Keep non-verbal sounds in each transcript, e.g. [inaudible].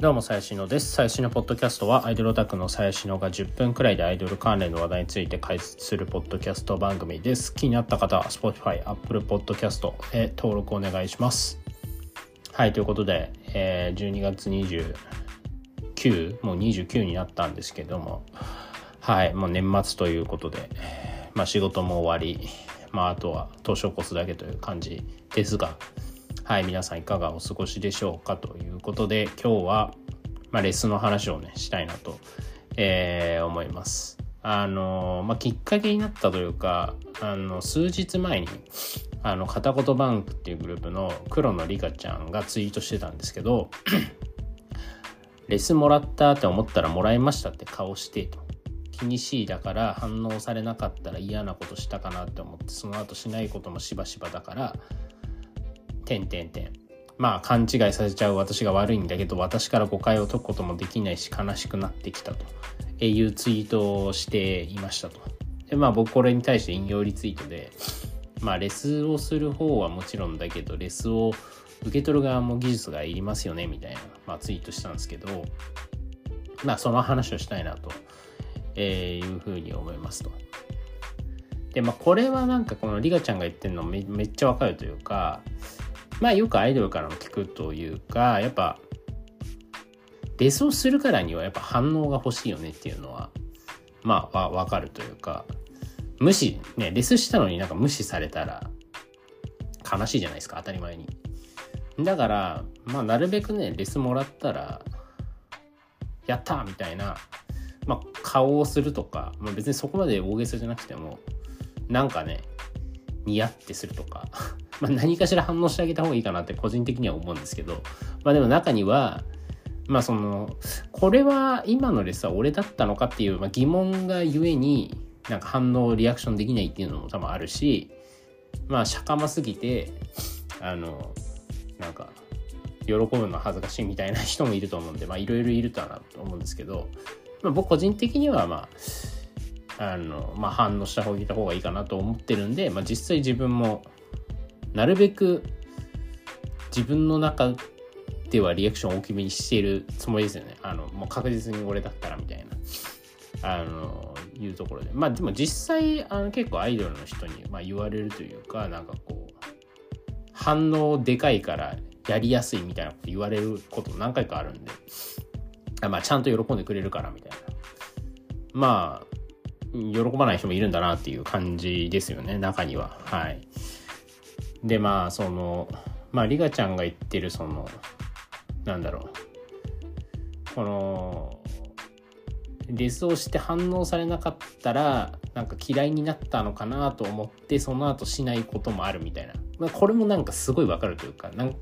どうも、最新のです。最新のポッドキャストは、アイドルオタクの最新のが10分くらいでアイドル関連の話題について解説するポッドキャスト番組です。気になった方は、Spotify、Apple Podcast へ登録お願いします。はい、ということで、えー12月29、もう29になったんですけども、はい、もう年末ということで、まあ仕事も終わり、まああとは年を越すだけという感じですが、はい、皆さんいかがお過ごしでしょうかということで、今日は、まあ、レスの話をね、したいなと、えー思います。あの、まあ、きっかけになったというか、あの、数日前に、あの、片言バンクっていうグループの黒野里香ちゃんがツイートしてたんですけど、[clears throat] レスもらったって思ったらもらいましたって顔してと。気にしいだから反応されなかったら嫌なことしたかなって思ってその後しないこともしばしばだからてんてんてんまあ勘違いさせちゃう私が悪いんだけど私から誤解を解くこともできないし悲しくなってきたと。いうツイートをしていましたと。でまあ僕これに対して引用リツイートでまあレスをする方はもちろんだけどレスを受け取る側も技術がいりますよねみたいな、まあ、ツイートしたんですけどまあその話をしたいなと、えいうふうに思いますと。でまあこれはなんかこのリガちゃんが言ってるのめめっちゃわかるというかまあよくアイドルからも聞くというかやっぱレスをするからにはやっぱ反応が欲しいよねっていうのはまあわかるというか無視ねレスしたのになんか無視されたら悲しいじゃないですか当たり前に。だからまあなるべくねレスもらったらやったみたいな、まあ、顔をするとか、まあ、別にそこまで大げさじゃなくてもなんかねニヤってするとかまあ何かしら反応してあげた方がいいかなって個人的には思うんですけど。まあでも中にはまあそのこれは今のレスは俺だったのかっていう、まあ、疑問がゆえになんか反応リアクションできないっていうのも多分あるしまあしゃかますぎてあのなんか喜ぶの恥ずかしいみたいな人もいると思うんでまあいろいろいるとはなと思うんですけど、まあ、僕個人的にはまああの、まあ、反応した方がいいかなと思ってるんで、まあ、実際自分もなるべく自分の中ではリアクションを大きめにしているつもりですよね。あのもう確実に俺だったらみたいな。あのいうところで。まあでも実際あの結構アイドルの人に、まあ、言われるというかなんかこう反応でかいからやりやすいみたいなこと言われること何回かあるんで。あまあちゃんと喜んでくれるからみたいな。まあ喜ばない人もいるんだなっていう感じですよね中には。はい。でまあそのまあリガちゃんが言ってるそのなんだろう。このレスをして反応されなかったらなんか嫌いになったのかなと思ってその後しないこともあるみたいな、まあ、これもなんかすごいわかるというかなん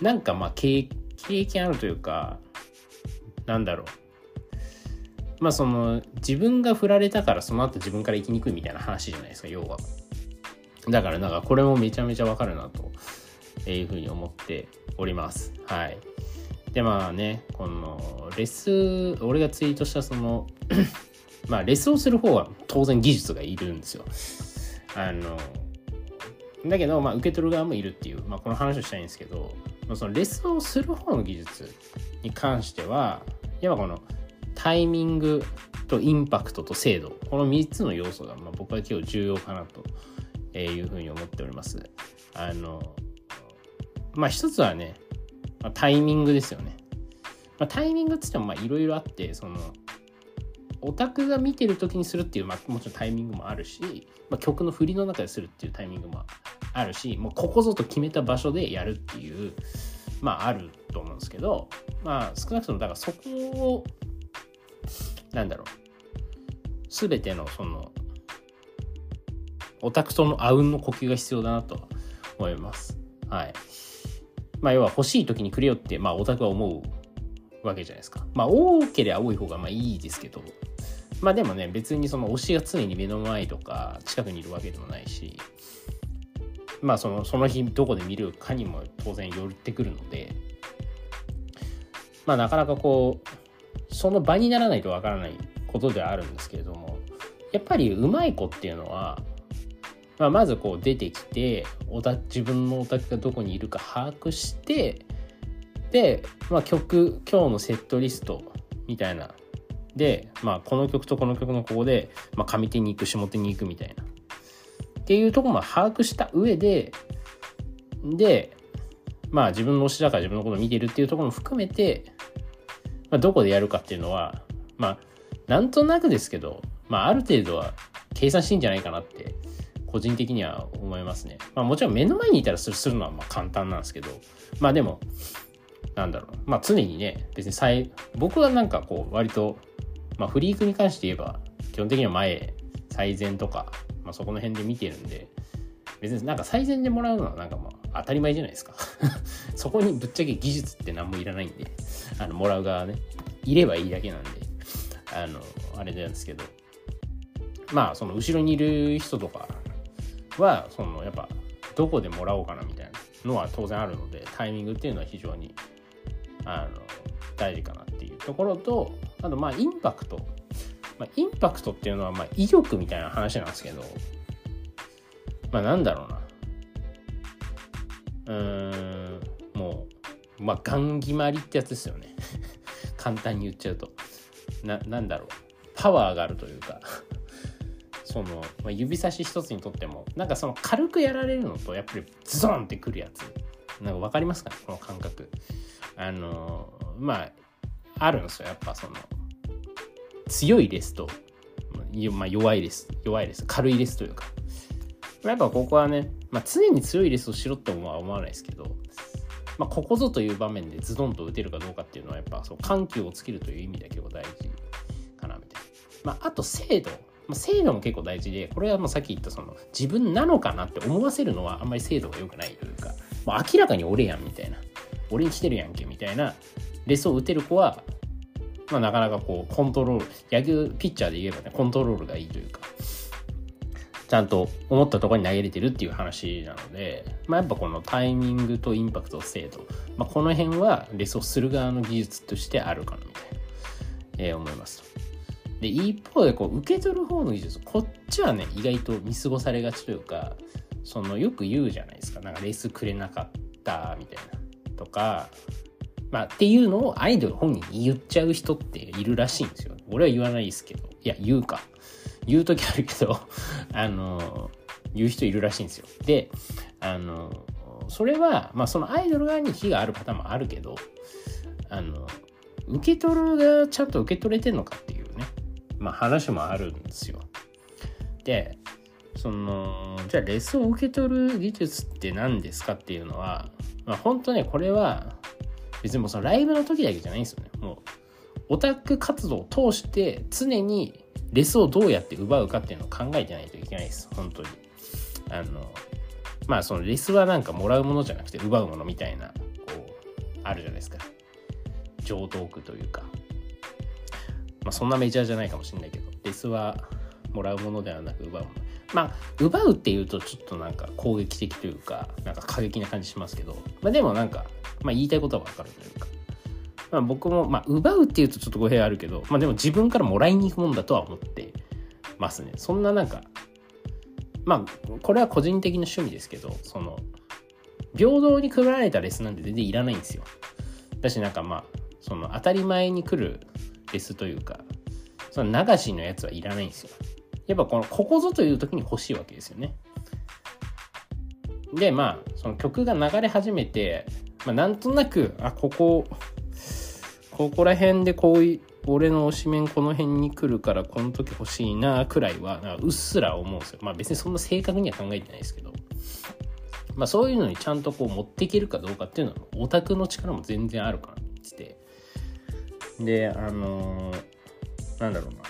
なんかまあ経経験あるというかなんだろう。まあその自分が振られたからその後自分から生きにくいみたいな話じゃないですか要は。だからなんかこれもめちゃめちゃわかるなというふうに思っております。はい。でまあねこのレス俺がツイートしたその [coughs] まあレスをする方は当然技術がいるんですよ。あのだけど、まあ、受け取る側もいるっていう、まあ、この話をしたいんですけどそのレスをする方の技術に関してはやっぱこのタイミングとインパクトと精度この3つの要素が、まあ、僕は今日重要かなというふうに思っておりますあのまあ一つはねまあ、タイミングですよね。まあ、タイミングっつってもまいろいろあってそのオタクが見てる時にするっていう、まあ、もちろんタイミングもあるし、まあ、曲の振りの中でするっていうタイミングもあるしもうここぞと決めた場所でやるっていうまああると思うんですけどまあ少なくともだからそこをなんだろう全てのそのオタクとのあうんの呼吸が必要だなと思います。はい。まあ要は欲しい時にくれよって、まあオタクは思うわけじゃないですか。まあ多ければ多い方がまあいいですけど、まあでもね、別にその推しが常に目の前とか近くにいるわけでもないし、まあそのその日どこで見るかにも当然よってくるので、まあなかなかこう、その場にならないとわからないことではあるんですけれども、やっぱりうまい子っていうのは、まあ、まずこう出てきてオタ自分のオタクがどこにいるか把握してで、まあ、曲今日のセットリストみたいな。で、まあ、この曲とこの曲のここで、まあ、上手に行く下手に行くみたいな。っていうところも把握した上ででまあ自分の推しだから自分のことを見てるっていうところも含めて、まあ、どこでやるかっていうのはまあなんとなくですけど、まあ、ある程度は計算してんじゃないかなって個人的には思いますね。まあもちろん目の前にいたらするするのはまあ簡単なんですけど、まあでも、なんだろう。まあ常にね、別に最、僕はなんかこう割と、まあフリークに関して言えば、基本的には前、最善とか、まあそこの辺で見てるんで、別になんか最善でもらうのはなんかまあ当たり前じゃないですか。[laughs] そこにぶっちゃけ技術って何もいらないんで、あの、もらう側ね、いればいいだけなんで、あの、あれなんですけど、まあその後ろにいる人とかはそのやっぱどこでもらおうかなみたいなのは当然あるのでタイミングっていうのは非常にあの大事かなっていうところとあとまあインパクト、まあ、インパクトっていうのはまあ威力みたいな話なんですけどまあなんだろうな。うーんもうまあガン決まりってやつですよね。[laughs] 簡単に言っちゃうと。ななんだろう。パワーがあるというか。その、まあ、指差し一つにとってもなんかその軽くやられるのとやっぱりズドンってくるやつ。なんか分かりますかねこの感覚。あのまああるんですよやっぱその強いレスと、まあ、弱いレス弱いレス軽いレスというか。やっぱここはね、まあ、常に強いレスをしろっては思わないですけど、まあ、ここぞという場面でズドンと打てるかどうかっていうのはやっぱそう緩急をつけるという意味では大事かなみたいな、まあ、あと精度。まあ、精度も結構大事で、これはもうさっき言ったその自分なのかなって思わせるのはあんまり精度が良くないというか、まあ、明らかに俺やんみたいな、俺に来てるやんけみたいなレスを打てる子は、まあ、なかなかこうコントロール、野球ピッチャーで言えばね、コントロールがいいというか、ちゃんと思ったところに投げれてるっていう話なので、まあ、やっぱこのタイミングとインパクト、精度、まあ、この辺はレスをする側の技術としてあるかなみたいな、え、思いますと。で、一方でこう受け取る方の技術、こっちはね、意外と見過ごされがちというか、そのよく言うじゃないですか。なんかレースくれなかったみたいな。とか、まあっていうのをアイドル本人に言っちゃう人っているらしいんですよ。俺は言わないですけど。いや、言うか。言う時あるけど、[laughs] あの、言う人いるらしいんですよ。で、あの、それは、まあそのアイドル側に非がある方もあるけど、あの、受け取るがちゃんと受け取れてんのかってまあ、話もあるんですよ。でそのじゃあレスを受け取る技術って何ですかっていうのは、まあ、本当ねこれは別にもうそのライブの時だけじゃないんですよね。もうオタク活動を通して常にレスをどうやって奪うかっていうのを考えてないといけないです。本当に。あのまあそのレスはなんかもらうものじゃなくて奪うものみたいなこうあるじゃないですか。常套句というか。あ、そんなメジャーじゃないかもしれないけど、レスはもらうものではなく奪うもの。まあ、奪うっていうとちょっとなんか攻撃的というか、なんか過激な感じしますけど、まあでもなんか、まあ言いたいことはわかるというか、まあ僕も、まあ奪うっていうとちょっと語弊あるけど、まあでも自分からもらいに行くもんだとは思ってますね。そんななんか、まあこれは個人的な趣味ですけど、その、平等に配られたレスなんて全然いらないんですよ。だしなんかまあ、その当たり前に来るレスというか、その流しのやつはいらないんですよ。やっぱこの、ここぞという時に欲しいわけですよね。で、まあ、その曲が流れ始めて、まあ、なんとなく、あ、ここ、ここら辺でこういう、俺の推しメンこの辺に来るからこの時欲しいなくらいはうっすら思うんですよ。まあ別にそんな正確には考えてないですけど。まあそういうのにちゃんとこう持っていけるかどうかっていうのはオタクの力も全然あるからって。で、あのー、なんだろうな。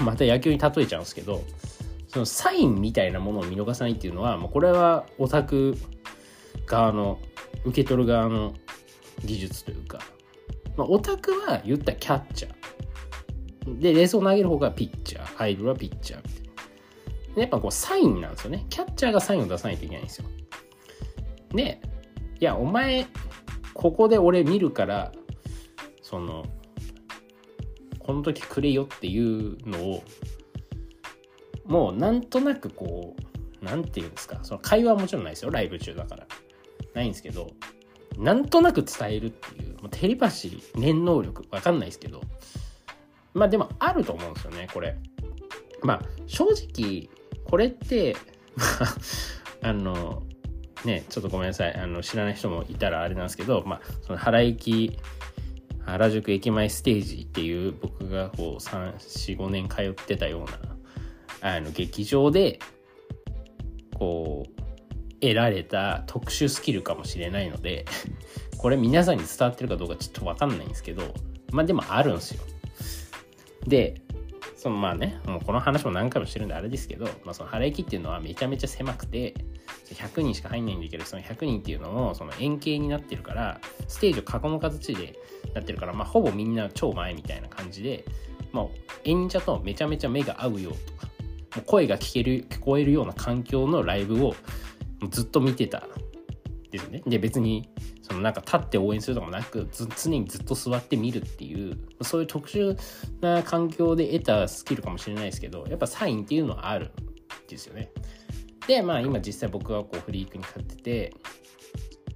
[laughs] また野球に例えちゃうんですけど、そのサインみたいなものを見逃さないっていうのは、もうこれはオタク側の、受け取る側の技術というか、まあ、オタクは言ったらキャッチャー。で、レースを投げる方がピッチャー。アイドルはピッチャーみたいな。やっぱこうサインなんですよね。キャッチャーがサインを出さないといけないんですよ。で、いや、お前、ここで俺見るから、そのこの時くれよっていうのをもうなんとなくこう何て言うんですかその会話はもちろんないですよライブ中だからないんですけどなんとなく伝えるっていう、もうテレパシー、念能力、わかんないですけど、まあでもあると思うんですよね、これ。まあ正直、これって、[laughs] あ、の、ね、ちょっとごめんなさい、あの知らない人もいたらあれなんですけど、まあ、その原駅、原宿駅前ステージっていう僕がこう3、4、5年通ってたようなあの劇場でこう得られた特殊スキルかもしれないので [laughs] これ皆さんに伝わってるかどうかちょっと分かんないんですけどまあでもあるんですよ。でそのまあねもうこの話も何回もしてるんであれですけど、まあ、その原駅っていうのはめちゃめちゃ狭くて100人しか入んないんだけどその100人っていうのもその円形になってるからステージを囲む形でなってるから、まあ、ほぼみんな超前みたいな感じで、まあ、演者とめちゃめちゃ目が合うよとかもう声が聞ける聞こえるような環境のライブをずっと見てたですね。で別にそのなんか立って応援するとかもなく常にずっと座って見るっていうそういう特殊な環境で得たスキルかもしれないですけどやっぱサインっていうのはあるんですよね。でまあ今実際僕がこうフリークに勝ってて、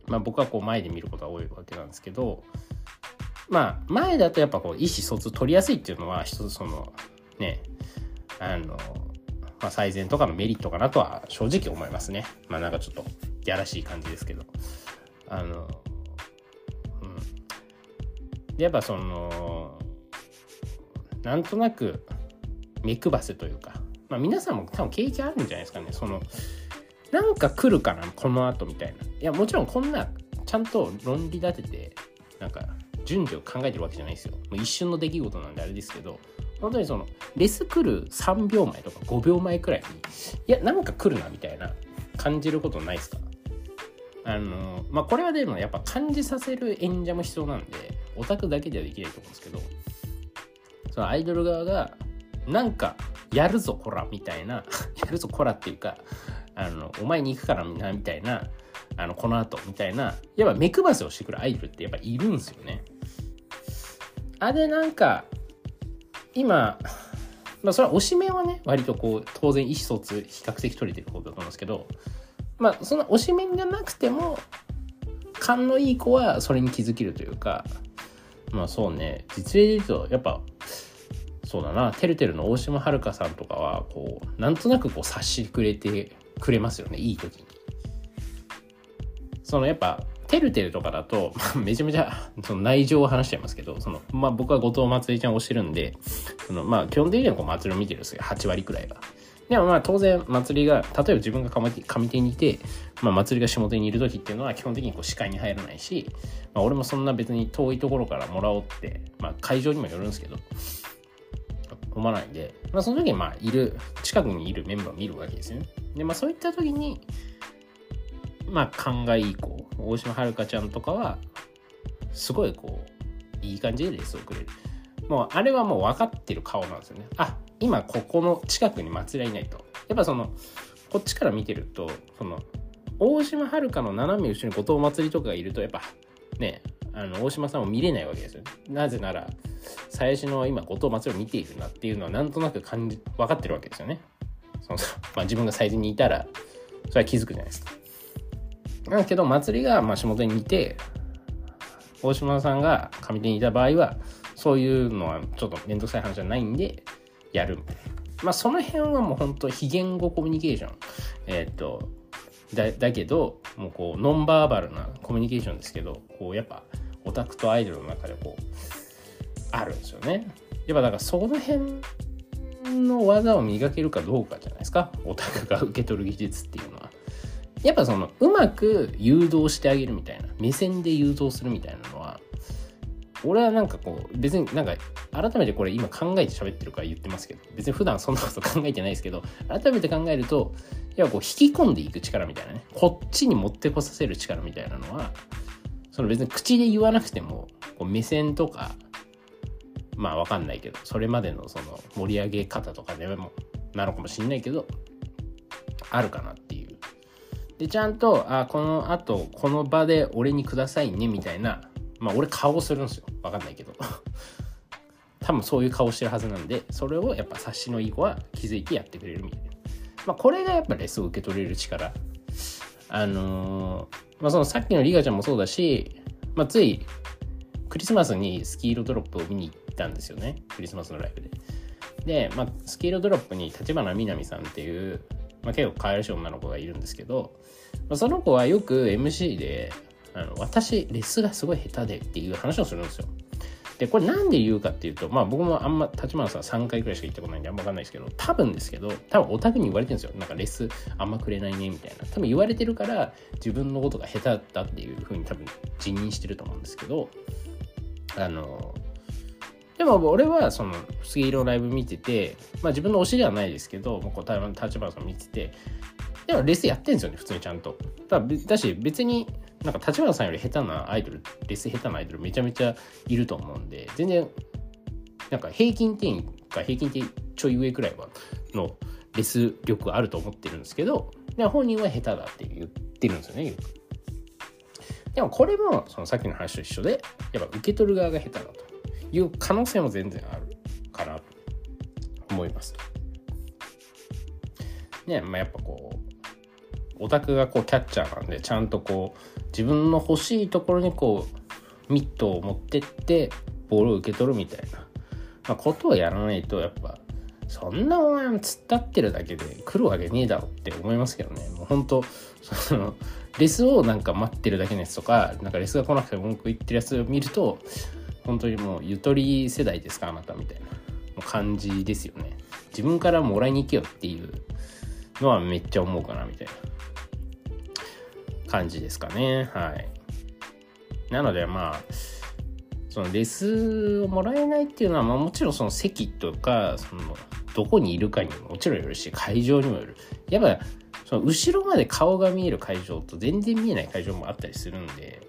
まあ、僕はこう前で見ることが多いわけなんですけどまあ前だとやっぱこう意思疎通取りやすいっていうのは一つそのねあのまあ、最善とかのメリットかなとは正直思いますね。まあなんかちょっとやらしい感じですけど。あの、うん。やっぱその、なんとなく目配せというか、まあ皆さんも多分経験あるんじゃないですかね。その、なんか来るかな、この後みたいな。いや、もちろんこんな、ちゃんと論理立てて、なんか、順序を考えてるわけじゃないですよ。もう一瞬の出来事なんであれですけど、本当にその、レス来る3秒前とか5秒前くらいに、いや、なんか来るなみたいな感じることないですか？あの、まあ、これはでもやっぱ感じさせる演者も必要なんで、オタクだけではできないと思うんですけど、そのアイドル側が、なんか、やるぞ、こら、みたいな、[laughs] やるぞ、こらっていうか、あの、お前に行くからな、みたいな、あの、この後、みたいな、やっぱ目配せをしてくるアイドルってやっぱいるんですよね。あれなんか、今、まあ、それは推しメンはね、割とこう、当然意思疎通比較的取れてることだと思うんですけど、まあ、その推しメンじゃなくても、勘のいい子はそれに気づけるというか、まあそうね、実例で言うと、やっぱ、そうだな、てるてるの大島遥さんとかは、こう、なんとなくこう察してくれてくれますよね、いい時に。そのやっぱ、てるてるとかだと、[laughs] めちゃめちゃその内情を話しちゃいますけど、その、まあ僕は後藤まつりちゃんを推してるんで、その、まあ基本的にはこう祭りを見てるんですよ、8割くらいが。でもまあ当然祭りが、例えば自分が上手にいて、まあ祭りが下手にいる時っていうのは基本的にこう視界に入らないし、まあ俺もそんな別に遠いところからもらおうって、まあ会場にもよるんですけど、思わないんで、まあその時にまあいる、近くにいるメンバーを見るわけですよね。で、まあそういった時に、まあ勘がいい子大島遥ちゃんとかはすごいこういい感じでレースをくれるもうあれはもう分かってる顔なんですよね。あ今ここの近くに祭りはいないと。やっぱそのこっちから見てるとその大島遥の斜め後ろに後藤祭りとかがいるとやっぱねあの大島さんを見れないわけですよね。なぜなら最初の今後藤祭りを見ているなっていうのはなんとなく感じ分かってるわけですよね。その、[laughs] まあ、自分が最初にいたらそれは気づくじゃないですか。だけど、祭りがまあ下手にいて、大島さんが上手にいた場合は、そういうのはちょっとめんどくさい話じゃないんで、やるみたいな。まあその辺はもう本当非言語コミュニケーション。えっ、と、だだけど、もうこう、ノンバーバルなコミュニケーションですけど、こう、やっぱ、オタクとアイドルの中でこう、あるんですよね。やっぱだからその辺の技を磨けるかどうかじゃないですか。オタクが受け取る技術っていうのは。やっぱそのうまく誘導してあげるみたいな目線で誘導するみたいなのは俺はなんかこう別になんか改めてこれ今考えて喋ってるから言ってますけど別に普段そんなこと考えてないですけど改めて考えるとやっぱこう引き込んでいく力みたいなねこっちに持ってこさせる力みたいなのはその別に口で言わなくてもこう目線とかまあわかんないけどそれまでのその盛り上げ方とかでもなのかもしんないけどあるかなっていう。で、ちゃんと、あ、この後、この場で俺にくださいね、みたいな、まあ、俺顔するんですよ。わかんないけど。[laughs] 多分そういう顔してるはずなんで、それをやっぱ察しのいい子は気づいてやってくれるみたいな。まあ、これがやっぱレスを受け取れる力。あのー、まあ、そのさっきのリガちゃんもそうだし、まあ、ついクリスマスにスキーロドロップを見に行ったんですよねクリスマスのライブで。で、まあ、スキーロドロップに立花みなみさんっていう、まあ、結構可愛らしい女の子がいるんですけど、まあ、その子はよく MC であの私レスがすごい下手でっていう話をするんですよ。で、これなんで言うかっていうと、まあ僕もあんま、立花さん3回くらいしか行ったことないんであんまわかんないですけど、多分ですけど、多分オタクに言われてるんですよ。なんかレスあんまくれないねみたいな。多分言われてるから自分のことが下手だっていうふうに多分辞任してると思うんですけど、あの、でも俺はその杉色ライブ見てて、まあ自分の推しではないですけど、もう立花さん見てて、でもレスやってるんですよね、普通にちゃんと。だだし別になんか立花さんより下手なアイドル、レス下手なアイドルめちゃめちゃいると思うんで、全然、なんか平均点か平均点ちょい上くらいはのレス力あると思ってるんですけど、で本人は下手だって言ってるんですよね、でもこれもそのさっきの話と一緒で、やっぱ受け取る側が下手だという可能性も全然あるかなと思います。ね、まあ、やっぱこう、オタクがこうキャッチャーなんでちゃんとこう自分の欲しいところにこうミットを持ってってボールを受け取るみたいな、まあ、ことをやらないとやっぱそんなお前突っ立ってるだけで来るわけねえだろって思いますけどね。もう本当そのレスをなんか待ってるだけのやつとかなんかレスが来なくて文句言ってるやつを見ると本当にもうゆとり世代ですかあなたみたいな。感じですよね。自分からもらいに行けよっていうのはめっちゃ思うかなみたいな。感じですかね。はい。なのでまあ、そのレスをもらえないっていうのは、まあもちろんその席とか、その、どこにいるかにももちろんよるし、会場にもよる。やっぱ、その後ろまで顔が見える会場と全然見えない会場もあったりするんで、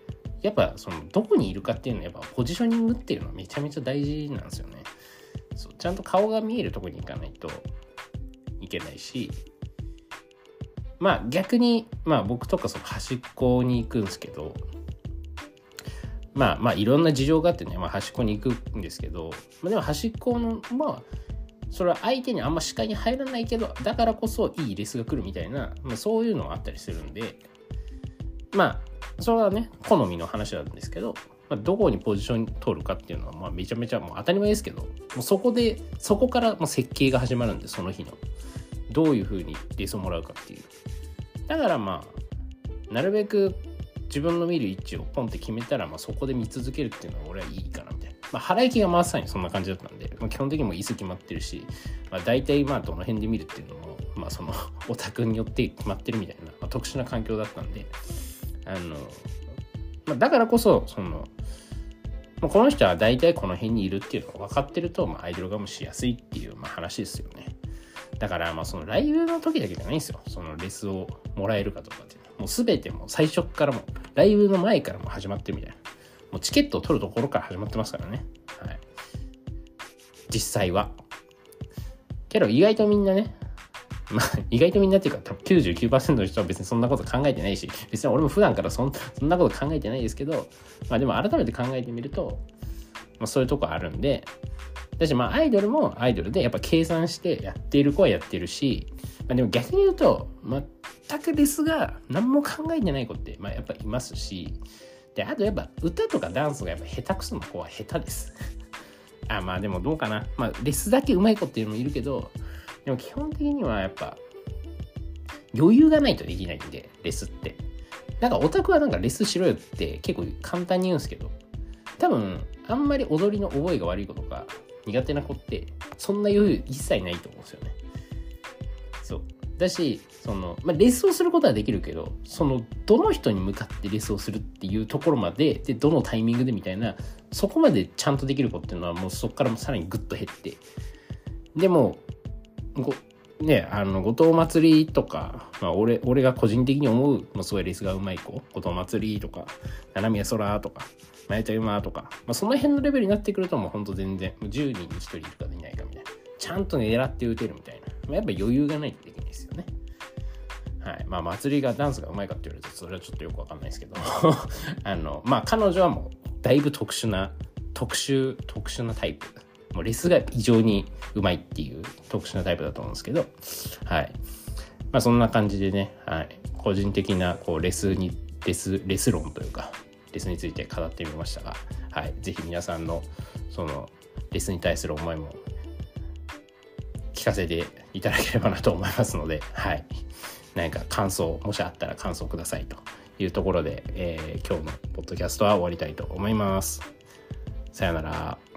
やっぱそのどこにいるかっていうのはやっぱポジショニングっていうのはめちゃめちゃ大事なんですよね。そうちゃんと顔が見えるとこに行かないといけないし、まあ逆に、まあ僕とかその端っこに行くんですけど、まあまあいろんな事情があってね、まあ、端っこに行くんですけど、まあ、でも端っこの、まあ、それは相手にあんま視界に入らないけど、だからこそいいレスが来るみたいな、まあ、そういうのがあったりするんで、まあ、それはね、好みの話なんですけど、まあ、どこにポジション取るかっていうのは、まあ、めちゃめちゃもう当たり前ですけど、もうそこで、そこからもう設計が始まるんで、その日の。どういうふうにレスをもらうかっていう。だからまあなるべく自分の見る位置をポンって決めたら、まあ、そこで見続けるっていうのは俺はいいかなみたいな。まあ、腹行きがまさにそんな感じだったんで、まあ、基本的にも椅子決まってるし、まあ、大体まあどの辺で見るっていうのも、まあ、そのオタクによって決まってるみたいな、まあ、特殊な環境だったんで、あの、まあ、だからこそ、その、ま、この人は大体この辺にいるっていうのが分かってると、まあ、アイドルがもしやすいっていう、まあ、話ですよね。だからまあそのライブの時だけじゃないんですよ。そのレスをもらえるかとかっていうのは。もう全てもう最初からも、ライブの前からも始まってるみたいな。もうチケットを取るところから始まってますからね。はい。実際は。けど意外とみんなね、まあ、意外とみんなっていうか、多分99%の人は別にそんなこと考えてないし、別に俺も普段からそんそんなこと考えてないですけど、まあでも改めて考えてみると、まあそういうとこあるんで、だしまあアイドルもアイドルでやっぱ計算してやっている子はやってるし、まあ、でも逆に言うと全くレスが何も考えてない子ってまあやっぱいますしであとやっぱ歌とかダンスがやっぱ下手くそな子は下手です。あまあでもどうかな。まあレスだけ上手い子っていうのもいるけどでも基本的にはやっぱ余裕がないとできないんでレスって。なんかオタクはなんかレスしろよって結構簡単に言うんですけど多分あんまり踊りの覚えが悪い子とか苦手な子ってそんな余裕一切ないと思うんですよね。そうだしその、まあ、レッスンすることはできるけどそのどの人に向かってレッスンをするっていうところまででどのタイミングでみたいなそこまでちゃんとできる子っていうのはもうそこからもさらにグッと減ってでもごねあの後藤祭りとか、まあ俺、俺が個人的に思うもうすごいレースがうまい子後藤祭りとか七宮空とかマヤちゃ馬とか、まあ、その辺のレベルになってくるともうほんと全然もう、10人に1人いるかいないかみたいな。ちゃんと狙って打てるみたいな。まあ、やっぱ余裕がないとできないですよね。はい。まあ、祭りがダンスがうまいかって言われると、それはちょっとよくわかんないですけど、[laughs] あの、まあ、彼女はもう、だいぶ特殊な、特殊、特殊なタイプ。もうレスが異常にうまいっていう特殊なタイプだと思うんですけど、はい。まあ、そんな感じでね、はい。個人的な、こう、レスにレスレス論というかレスについて語ってみましたが、はい、ぜひ皆さんのそのレスに対する思いも聞かせていただければなと思いますので、はい、何か感想もしあったら感想くださいというところで、えー、今日のポッドキャストは終わりたいと思います。さよなら。